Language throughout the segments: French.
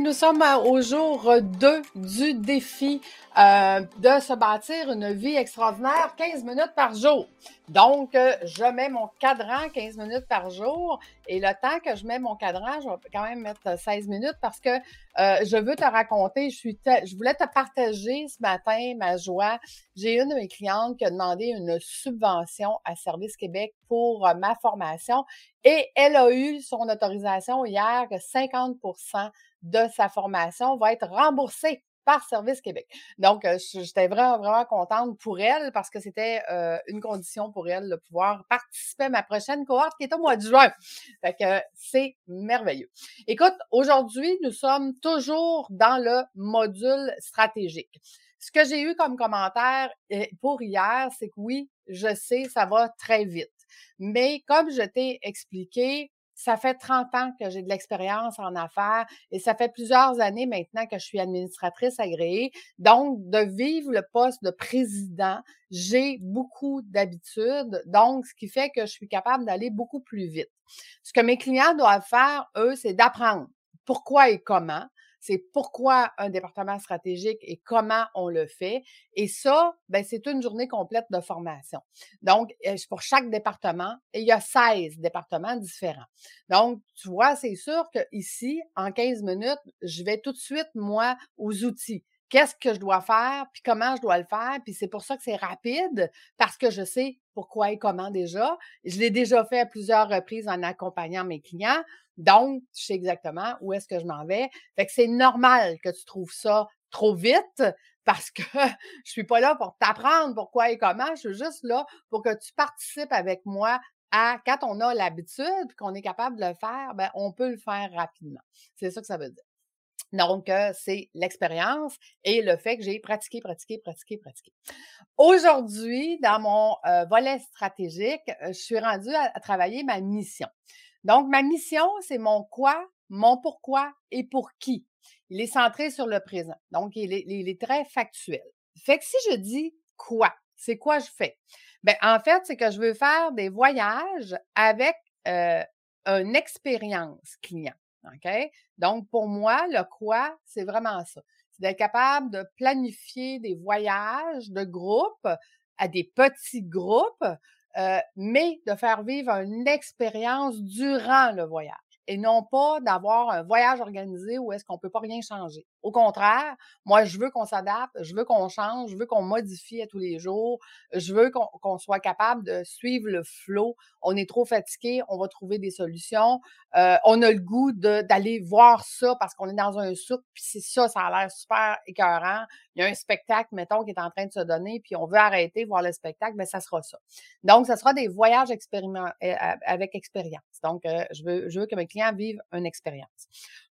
Nous sommes euh, au jour 2 du défi euh, de se bâtir une vie extraordinaire 15 minutes par jour. Donc, euh, je mets mon cadran 15 minutes par jour et le temps que je mets mon cadran, je vais quand même mettre 16 minutes parce que je veux te raconter, je voulais te partager ce matin ma joie. J'ai une de mes clientes qui a demandé une subvention à Service Québec pour ma formation et elle a eu son autorisation hier que 50 de sa formation va être remboursée par Service Québec. Donc, euh, j'étais vraiment, vraiment contente pour elle parce que c'était euh, une condition pour elle de pouvoir participer à ma prochaine cohorte qui est au mois de juin. Fait que c'est merveilleux. Écoute, aujourd'hui, nous sommes toujours dans le module stratégique. Ce que j'ai eu comme commentaire euh, pour hier, c'est que oui, je sais, ça va très vite. Mais comme je t'ai expliqué, ça fait 30 ans que j'ai de l'expérience en affaires et ça fait plusieurs années maintenant que je suis administratrice agréée. Donc, de vivre le poste de président, j'ai beaucoup d'habitudes. Donc, ce qui fait que je suis capable d'aller beaucoup plus vite. Ce que mes clients doivent faire, eux, c'est d'apprendre pourquoi et comment c'est pourquoi un département stratégique et comment on le fait. Et ça, ben, c'est une journée complète de formation. Donc, euh, pour chaque département, il y a 16 départements différents. Donc, tu vois, c'est sûr qu'ici, en 15 minutes, je vais tout de suite, moi, aux outils qu'est-ce que je dois faire, puis comment je dois le faire. Puis c'est pour ça que c'est rapide, parce que je sais pourquoi et comment déjà. Je l'ai déjà fait à plusieurs reprises en accompagnant mes clients. Donc, je sais exactement où est-ce que je m'en vais. Fait que c'est normal que tu trouves ça trop vite parce que je suis pas là pour t'apprendre pourquoi et comment. Je suis juste là pour que tu participes avec moi à quand on a l'habitude qu'on est capable de le faire, ben on peut le faire rapidement. C'est ça que ça veut dire. Donc, euh, c'est l'expérience et le fait que j'ai pratiqué, pratiqué, pratiqué, pratiqué. Aujourd'hui, dans mon euh, volet stratégique, euh, je suis rendue à, travailler ma mission. Donc, ma mission, c'est mon quoi, mon pourquoi et pour qui. Il est centré sur le présent. Donc, il est, il est très factuel. Fait que si je dis quoi, c'est quoi je fais? Ben, en fait, c'est que je veux faire des voyages avec une expérience client. Donc, pour moi, le quoi, c'est vraiment ça. C'est d'être capable de planifier des voyages de groupe à des petits groupes, euh, mais de faire vivre une expérience durant le voyage et non pas d'avoir un voyage organisé où est-ce qu'on peut pas rien changer. Au contraire, moi, je veux qu'on s'adapte, je veux qu'on change, je veux qu'on modifie à tous les jours, je veux qu'on soit capable de suivre le flot. On est trop fatigué, on va trouver des solutions. Euh, on a le goût d'aller voir ça parce qu'on est dans un souk, puis c'est ça, ça a l'air super écœurant. Il y a un spectacle, mettons, qui est en train de se donner, puis on veut arrêter, voir le spectacle, mais ben, ça sera ça. Donc, ça sera des voyages euh, avec expérience. Donc, euh, je, veux, que mes clients vivent une expérience.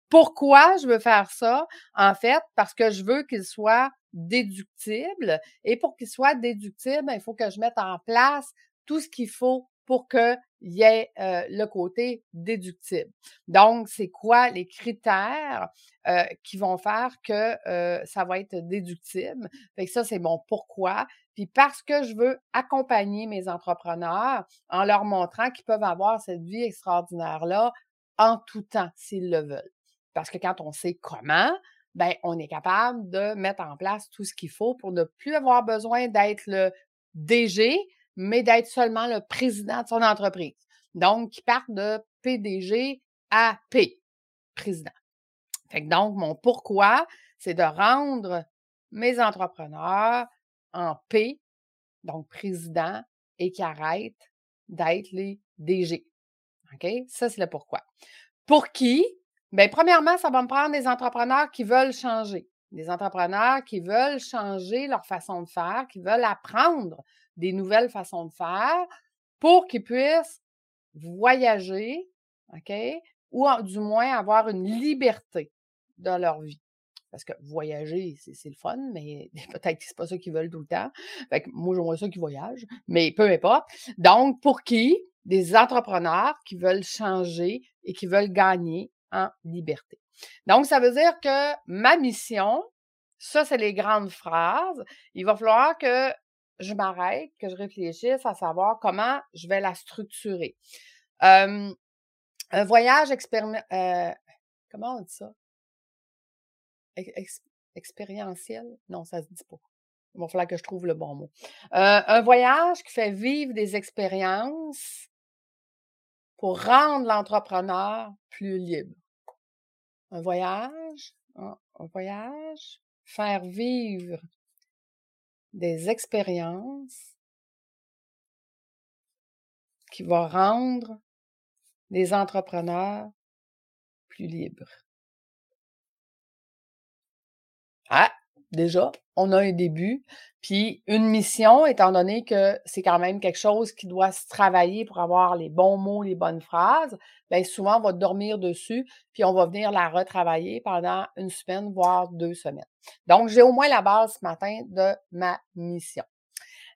Pourquoi je veux faire ça? En fait, parce que je veux qu'il soit déductible. Et pour qu'il soit déductible, ben, il faut que je mette en place tout ce qu'il faut pour qu'il y ait euh, le côté déductible. Donc, c'est quoi les critères euh, qui vont faire que ça va être déductible? Fait que ça, c'est mon pourquoi. Puis parce que je veux accompagner mes entrepreneurs en leur montrant qu'ils peuvent avoir cette vie extraordinaire-là en tout temps s'ils le veulent. Parce que quand on sait comment, ben, on est capable de mettre en place tout ce qu'il faut pour ne plus avoir besoin d'être le DG, mais d'être seulement le président de son entreprise. Donc, qui part de PDG à P, président. Fait que donc, mon pourquoi, c'est de rendre mes entrepreneurs en P, donc président, et qui arrêtent d'être les DG. OK? Ça, c'est le pourquoi. Pour qui? Bien, premièrement, ça va me prendre des entrepreneurs qui veulent changer. Des entrepreneurs qui veulent changer leur façon de faire, qui veulent apprendre des nouvelles façons de faire pour qu'ils puissent voyager, OK? Ou du moins avoir une liberté dans leur vie. Parce que voyager, c'est le fun, mais peut-être que c'est pas ça qu'ils veulent tout le temps. Fait que moi, j'aimerais ça qu'ils voyagent, mais peu importe. Donc, pour qui? Des entrepreneurs qui veulent changer et qui veulent gagner en liberté. Donc, ça veut dire que ma mission, ça, c'est les grandes phrases. Il va falloir que je m'arrête, que je réfléchisse à savoir comment je vais la structurer. un voyage expérimental. Euh, comment on dit ça? Expérientiel? Non, ça se dit pas. Il va falloir que je trouve le bon mot. Euh, un voyage qui fait vivre des expériences pour rendre l'entrepreneur plus libre. Un voyage, un voyage, faire vivre des expériences qui vont rendre les entrepreneurs plus libres. Ah, déjà, on a un début, puis une mission, étant donné que c'est quand même quelque chose qui doit se travailler pour avoir les bons mots, les bonnes phrases, bien souvent, on va dormir dessus, puis on va venir la retravailler pendant une semaine, voire deux semaines. Donc, j'ai au moins la base ce matin de ma mission.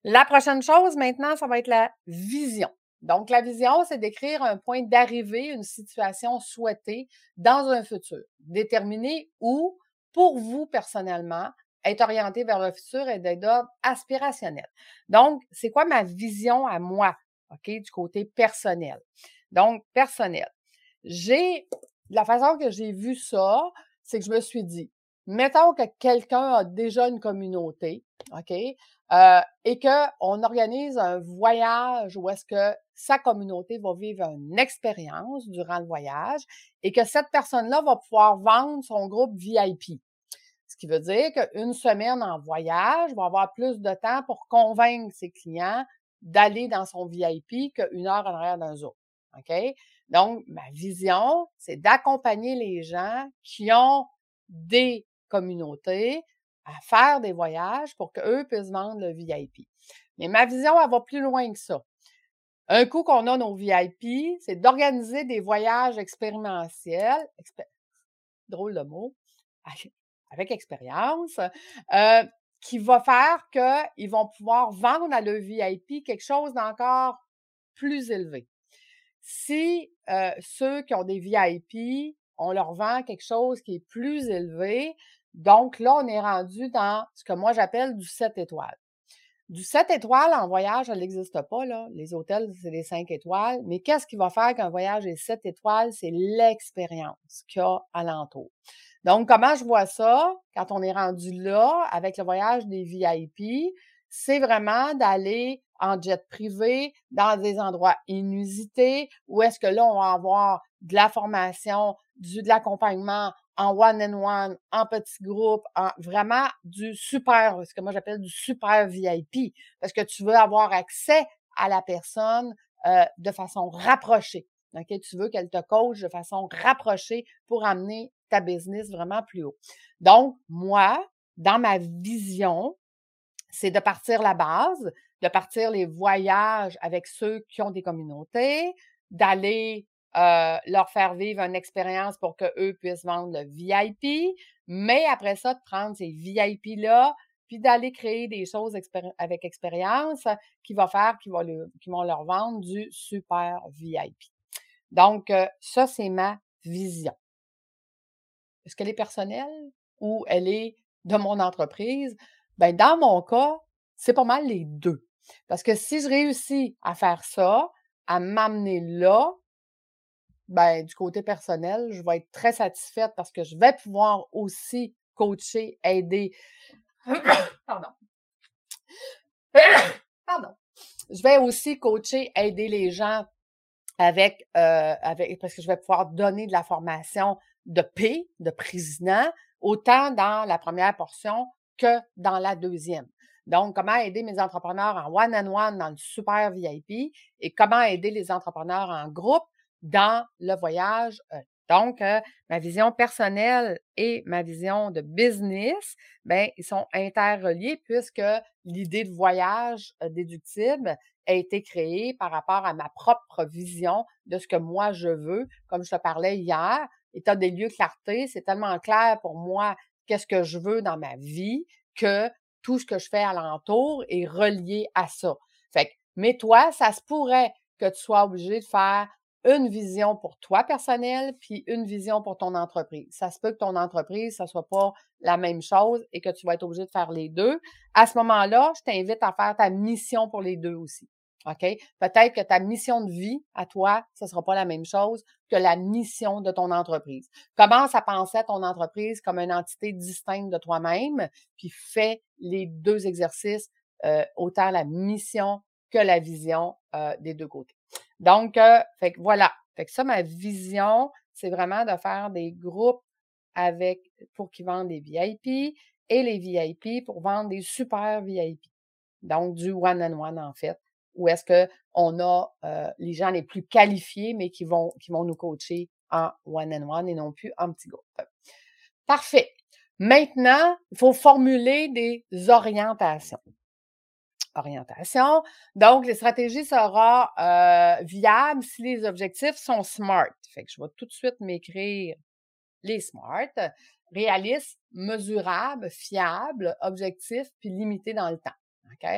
La prochaine chose maintenant, ça va être la vision. Donc, la vision, c'est d'écrire un point d'arrivée, une situation souhaitée dans un futur, déterminer où, pour vous personnellement, être orienté vers le futur et d'être aspirationnel. Donc, c'est quoi ma vision à moi, OK, du côté personnel? Donc, personnel. J'ai, la façon que j'ai vu ça, c'est que je me suis dit, mettons que quelqu'un a déjà une communauté, OK, euh, et qu'on organise un voyage où est-ce que sa communauté va vivre une expérience durant le voyage et que cette personne-là va pouvoir vendre son groupe VIP. Ce qui veut dire qu'une semaine en voyage va avoir plus de temps pour convaincre ses clients d'aller dans son VIP qu'une heure en arrière d'un zoo. OK? Donc, ma vision, c'est d'accompagner les gens qui ont des communautés à faire des voyages pour qu'eux puissent vendre le VIP. Mais ma vision, elle va plus loin que ça. Un coup qu'on a nos VIP, c'est d'organiser des voyages expérientiels, drôle de mot, avec expérience, euh, qui va faire qu'ils vont pouvoir vendre à le VIP quelque chose d'encore plus élevé. Si euh, ceux qui ont des VIP, on leur vend quelque chose qui est plus élevé, donc là, on est rendu dans ce que moi j'appelle du 7 étoiles. Du 7 étoiles en voyage, ça n'existe pas, là. Les hôtels, c'est des 5 étoiles. Mais qu'est-ce qui va faire qu'un voyage est 7 étoiles? C'est l'expérience qu'il y a alentour. Donc, comment je vois ça? Quand on est rendu là avec le voyage des VIP? C'est vraiment d'aller en jet privé dans des endroits inusités où est-ce que là, on va avoir de la formation, du, de l'accompagnement en one-on-one, en petit groupe, en vraiment du super, ce que moi j'appelle du super VIP, parce que tu veux avoir accès à la personne euh, de façon rapprochée. Okay? Tu veux qu'elle te coach de façon rapprochée pour amener ta business vraiment plus haut. Donc, moi, dans ma vision, c'est de partir la base, de partir les voyages avec ceux qui ont des communautés, d'aller euh, leur faire vivre une expérience pour qu'eux puissent vendre le VIP, mais après ça, de prendre ces VIP-là, puis d'aller créer des choses avec expérience qui va faire, qui, vont leur vendre du super VIP. Donc, euh, ça, c'est ma vision. Est-ce qu'elle est personnelle ou elle est de mon entreprise? Ben, dans mon cas, c'est pas mal les deux. Parce que si je réussis à faire ça, à m'amener là, ben, du côté personnel, je vais être très satisfaite parce que je vais pouvoir aussi coacher, aider. Pardon. Pardon. Je vais aussi coacher, aider les gens avec, euh, avec, parce que je vais pouvoir donner de la formation de P, de président, autant dans la première portion que dans la deuxième. Donc, comment aider mes entrepreneurs en one-on-one dans le super VIP et comment aider les entrepreneurs en groupe dans le voyage. Euh, donc, euh, ma vision personnelle et ma vision de business, ben, ils sont interreliés puisque l'idée de voyage euh, déductible a été créée par rapport à ma propre vision de ce que moi je veux. Comme je te parlais hier, état des lieux clarté, c'est tellement clair pour moi qu'est-ce que je veux dans ma vie que tout ce que je fais alentour est relié à ça. Fait mais toi, ça se pourrait que tu sois obligé de faire une vision pour toi personnel, puis une vision pour ton entreprise. Ça se peut que ton entreprise, ça soit pas la même chose et que tu vas être obligé de faire les deux. À ce moment-là, je t'invite à faire ta mission pour les deux aussi. OK? Peut-être que ta mission de vie à toi, ce ne sera pas la même chose que la mission de ton entreprise. Commence à penser à ton entreprise comme une entité distincte de toi-même, puis fais les deux exercices, euh, autant la mission que la vision euh, des deux côtés. Donc, euh, fait que voilà. Fait que ça, ma vision, c'est vraiment de faire des groupes avec pour qu'ils vendent des VIP et les VIP pour vendre des super VIP. Donc, du one-on-one, en fait, où est-ce qu'on a euh, les gens les plus qualifiés, mais qui vont, qui vont nous coacher en one-on-one et non plus en petit groupe. Parfait. Maintenant, il faut formuler des orientations. Orientation. Donc, les stratégies seront euh, viables si les objectifs sont SMART. Fait que je vais tout de suite m'écrire les SMART. Réalistes, mesurables, fiables, objectifs, puis limités dans le temps. OK?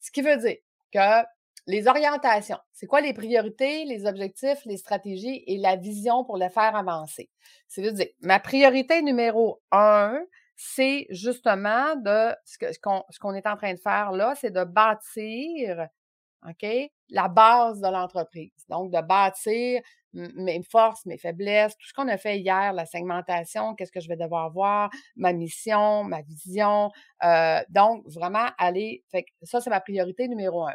Ce qui veut dire que les orientations, c'est quoi les priorités, les objectifs, les stratégies et la vision pour les faire avancer? Ça veut dire, ma priorité numéro un, c'est justement de ce qu'on est en train de faire là, c'est de bâtir OK? La base de l'entreprise. Donc, de bâtir mes forces, mes faiblesses, tout ce qu'on a fait hier, la segmentation, qu'est-ce que je vais devoir voir, ma mission, ma vision. Euh, donc, vraiment aller, fait ça, c'est ma priorité numéro un.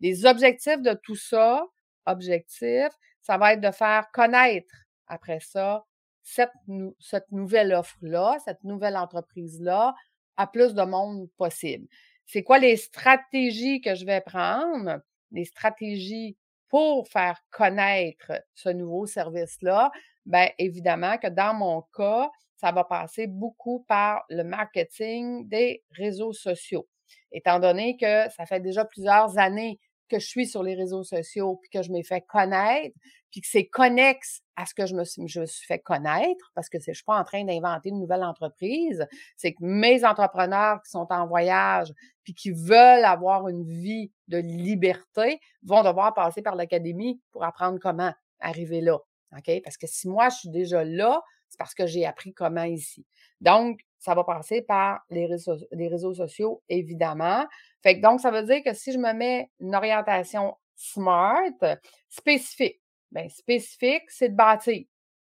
Les objectifs de tout ça, objectifs, ça va être de faire connaître après ça cette, cette nouvelle offre-là, cette nouvelle entreprise-là à plus de monde possible. C'est quoi les stratégies que je vais prendre? des stratégies pour faire connaître ce nouveau service-là, bien évidemment que dans mon cas, ça va passer beaucoup par le marketing des réseaux sociaux. Étant donné que ça fait déjà plusieurs années que je suis sur les réseaux sociaux, puis que je m'ai fait connaître, puis que c'est connexe à ce que je me suis, je suis fait connaître, parce que je suis pas en train d'inventer une nouvelle entreprise, c'est que mes entrepreneurs qui sont en voyage, puis qui veulent avoir une vie de liberté, vont devoir passer par l'académie pour apprendre comment arriver là. OK? Parce que si moi, je suis déjà là, c'est parce que j'ai appris comment ici. Donc, ça va passer par les réseaux, sociaux, évidemment. Fait que donc, ça veut dire que si je me mets une orientation smart, spécifique, bien, spécifique, c'est de bâtir.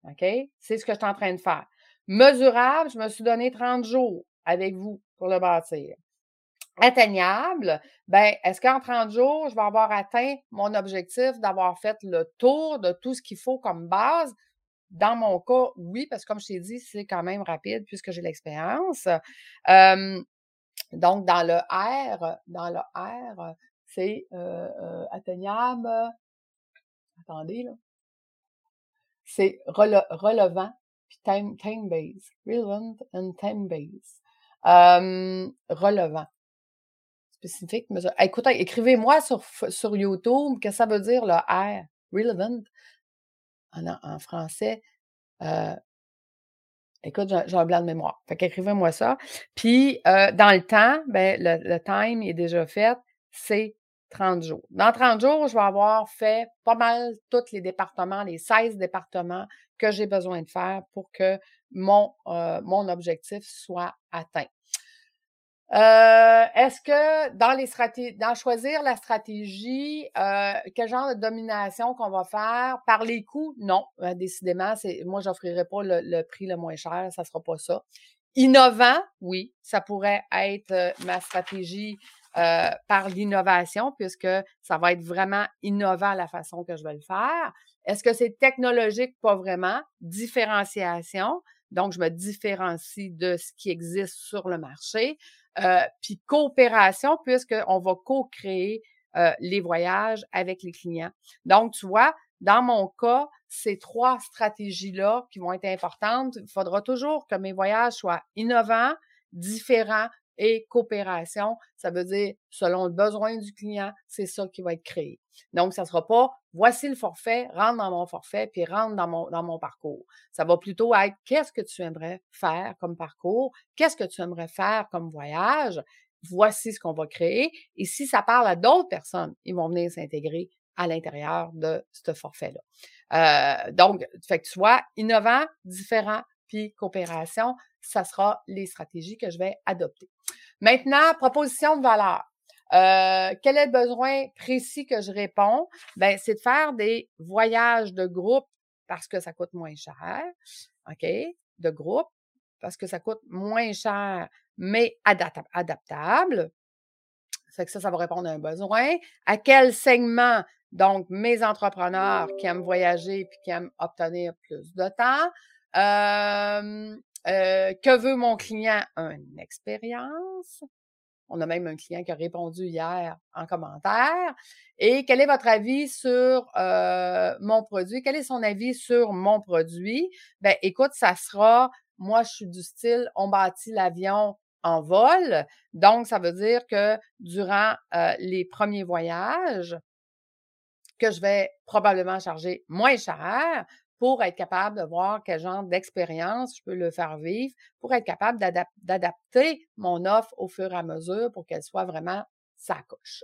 OK? C'est ce que je suis en train de faire. Mesurable, je me suis donné 30 jours avec vous pour le bâtir. Atteignable, ben, est-ce qu'en 30 jours, je vais avoir atteint mon objectif d'avoir fait le tour de tout ce qu'il faut comme base? Dans mon cas, oui, parce que comme je t'ai dit, c'est quand même rapide puisque j'ai l'expérience. donc, dans le R, dans le R, c'est euh, euh, atteignable. Attendez, là. C'est relevant, puis time, time base. Relevant and time base. relevant. Spécifique, mais écoutez, écrivez-moi sur, sur YouTube que ça veut dire le R? Relevant en, français. Euh, écoute, j'ai un blanc de mémoire. Fait qu'écrivez-moi ça. Puis, euh, dans le temps, ben, le, time est déjà fait, c'est 30 jours. Dans 30 jours, je vais avoir fait pas mal tous les départements, les 16 départements que j'ai besoin de faire pour que mon, euh, mon objectif soit atteint. Euh, est-ce que dans les stratégies, dans choisir la stratégie, euh, quel genre de domination qu'on va faire? Par les coûts? Non, euh, décidément, c'est moi j'offrirai pas le, prix le moins cher, ça sera pas ça. Innovant, oui, ça pourrait être ma stratégie par l'innovation puisque ça va être vraiment innovant la façon que je vais le faire. Est-ce que c'est technologique? Pas vraiment. Différenciation. Donc, je me différencie de ce qui existe sur le marché. Euh, puis coopération, puisqu'on va co-créer euh, les voyages avec les clients. Donc, tu vois, dans mon cas, ces trois stratégies-là qui vont être importantes, il faudra toujours que mes voyages soient innovants, différents et coopération. Ça veut dire, selon le besoin du client, c'est ça qui va être créé. Donc, ça ne sera pas voici le forfait, rentre dans mon forfait, puis rentre dans mon, dans mon parcours. Ça va plutôt être qu'est-ce que tu aimerais faire comme parcours, qu'est-ce que tu aimerais faire comme voyage, voici ce qu'on va créer. Et si ça parle à d'autres personnes, ils vont venir s'intégrer à l'intérieur de ce forfait-là. Euh, donc, fait que tu sois innovant, différent, puis coopération, ça sera les stratégies que je vais adopter. Maintenant, proposition de valeur. Euh, quel est le besoin précis que je réponds? Ben, c'est de faire des voyages de groupe parce que ça coûte moins cher. OK? De groupe parce que ça coûte moins cher, mais adaptable. Fait que ça, ça va répondre à un besoin. À quel segment? Donc, mes entrepreneurs qui aiment voyager puis qui aiment obtenir plus de temps. Euh, euh, que veut mon client? Une expérience. On a même un client qui a répondu hier en commentaire. Et quel est votre avis sur euh, mon produit? Quel est son avis sur mon produit? Ben, écoute, ça sera, moi, je suis du style, on bâtit l'avion en vol. Donc, ça veut dire que durant euh, les premiers voyages, que je vais probablement charger moins cher pour être capable de voir quel genre d'expérience je peux le faire vivre, pour être capable d'adapter mon offre au fur et à mesure pour qu'elle soit vraiment sa couche.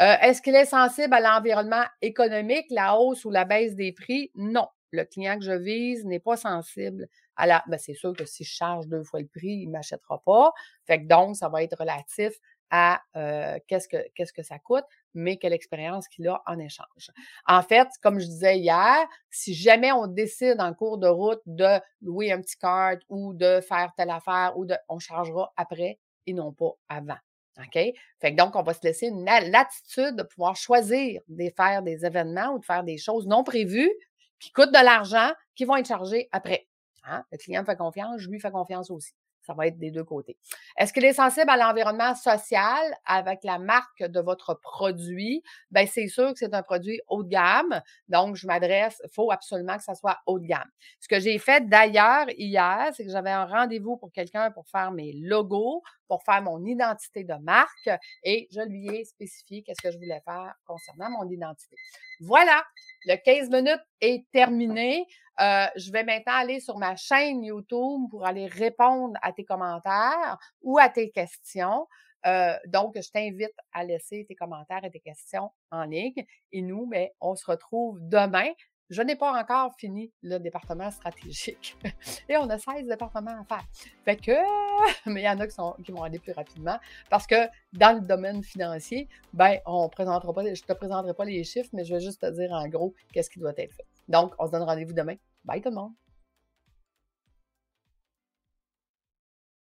Euh, est-ce qu'il est sensible à l'environnement économique, la hausse ou la baisse des prix? Non. Le client que je vise n'est pas sensible à la. Ben, c'est sûr que si je charge deux fois le prix, il ne m'achètera pas. Fait que donc, ça va être relatif à euh, qu'est-ce que qu'est-ce que ça coûte, mais quelle expérience qu'il a en échange. En fait, comme je disais hier, si jamais on décide en cours de route de louer un petit card ou de faire telle affaire ou de, on chargera après et non pas avant. OK? Fait que donc, on va se laisser une latitude de pouvoir choisir de faire des événements ou de faire des choses non prévues qui coûtent de l'argent, qui vont être chargées après. Hein? Le client fait confiance, je lui fais confiance aussi. Ça va être des deux côtés. Est-ce qu'il est sensible à l'environnement social avec la marque de votre produit? Bien, c'est sûr que c'est un produit haut de gamme. Donc, je m'adresse, il faut absolument que ça soit haut de gamme. Ce que j'ai fait d'ailleurs hier, c'est que j'avais un rendez-vous pour quelqu'un pour faire mes logos, pour faire mon identité de marque et je lui ai spécifié qu'est-ce que je voulais faire concernant mon identité. Voilà, le 15 minutes est terminé. Euh, je vais maintenant aller sur ma chaîne YouTube pour aller répondre à tes commentaires ou à tes questions. Euh, donc, je t'invite à laisser tes commentaires et tes questions en ligne. Et nous, mais ben, on se retrouve demain. Je n'ai pas encore fini le département stratégique. Et on a 16 départements à faire. Fait que, mais il y en a qui, vont aller plus rapidement parce que dans le domaine financier, ben, on présentera pas, je te présenterai pas les chiffres, mais je vais juste te dire en gros qu'est-ce qui doit être fait. Donc, on se donne rendez-vous demain. Bye tout le monde!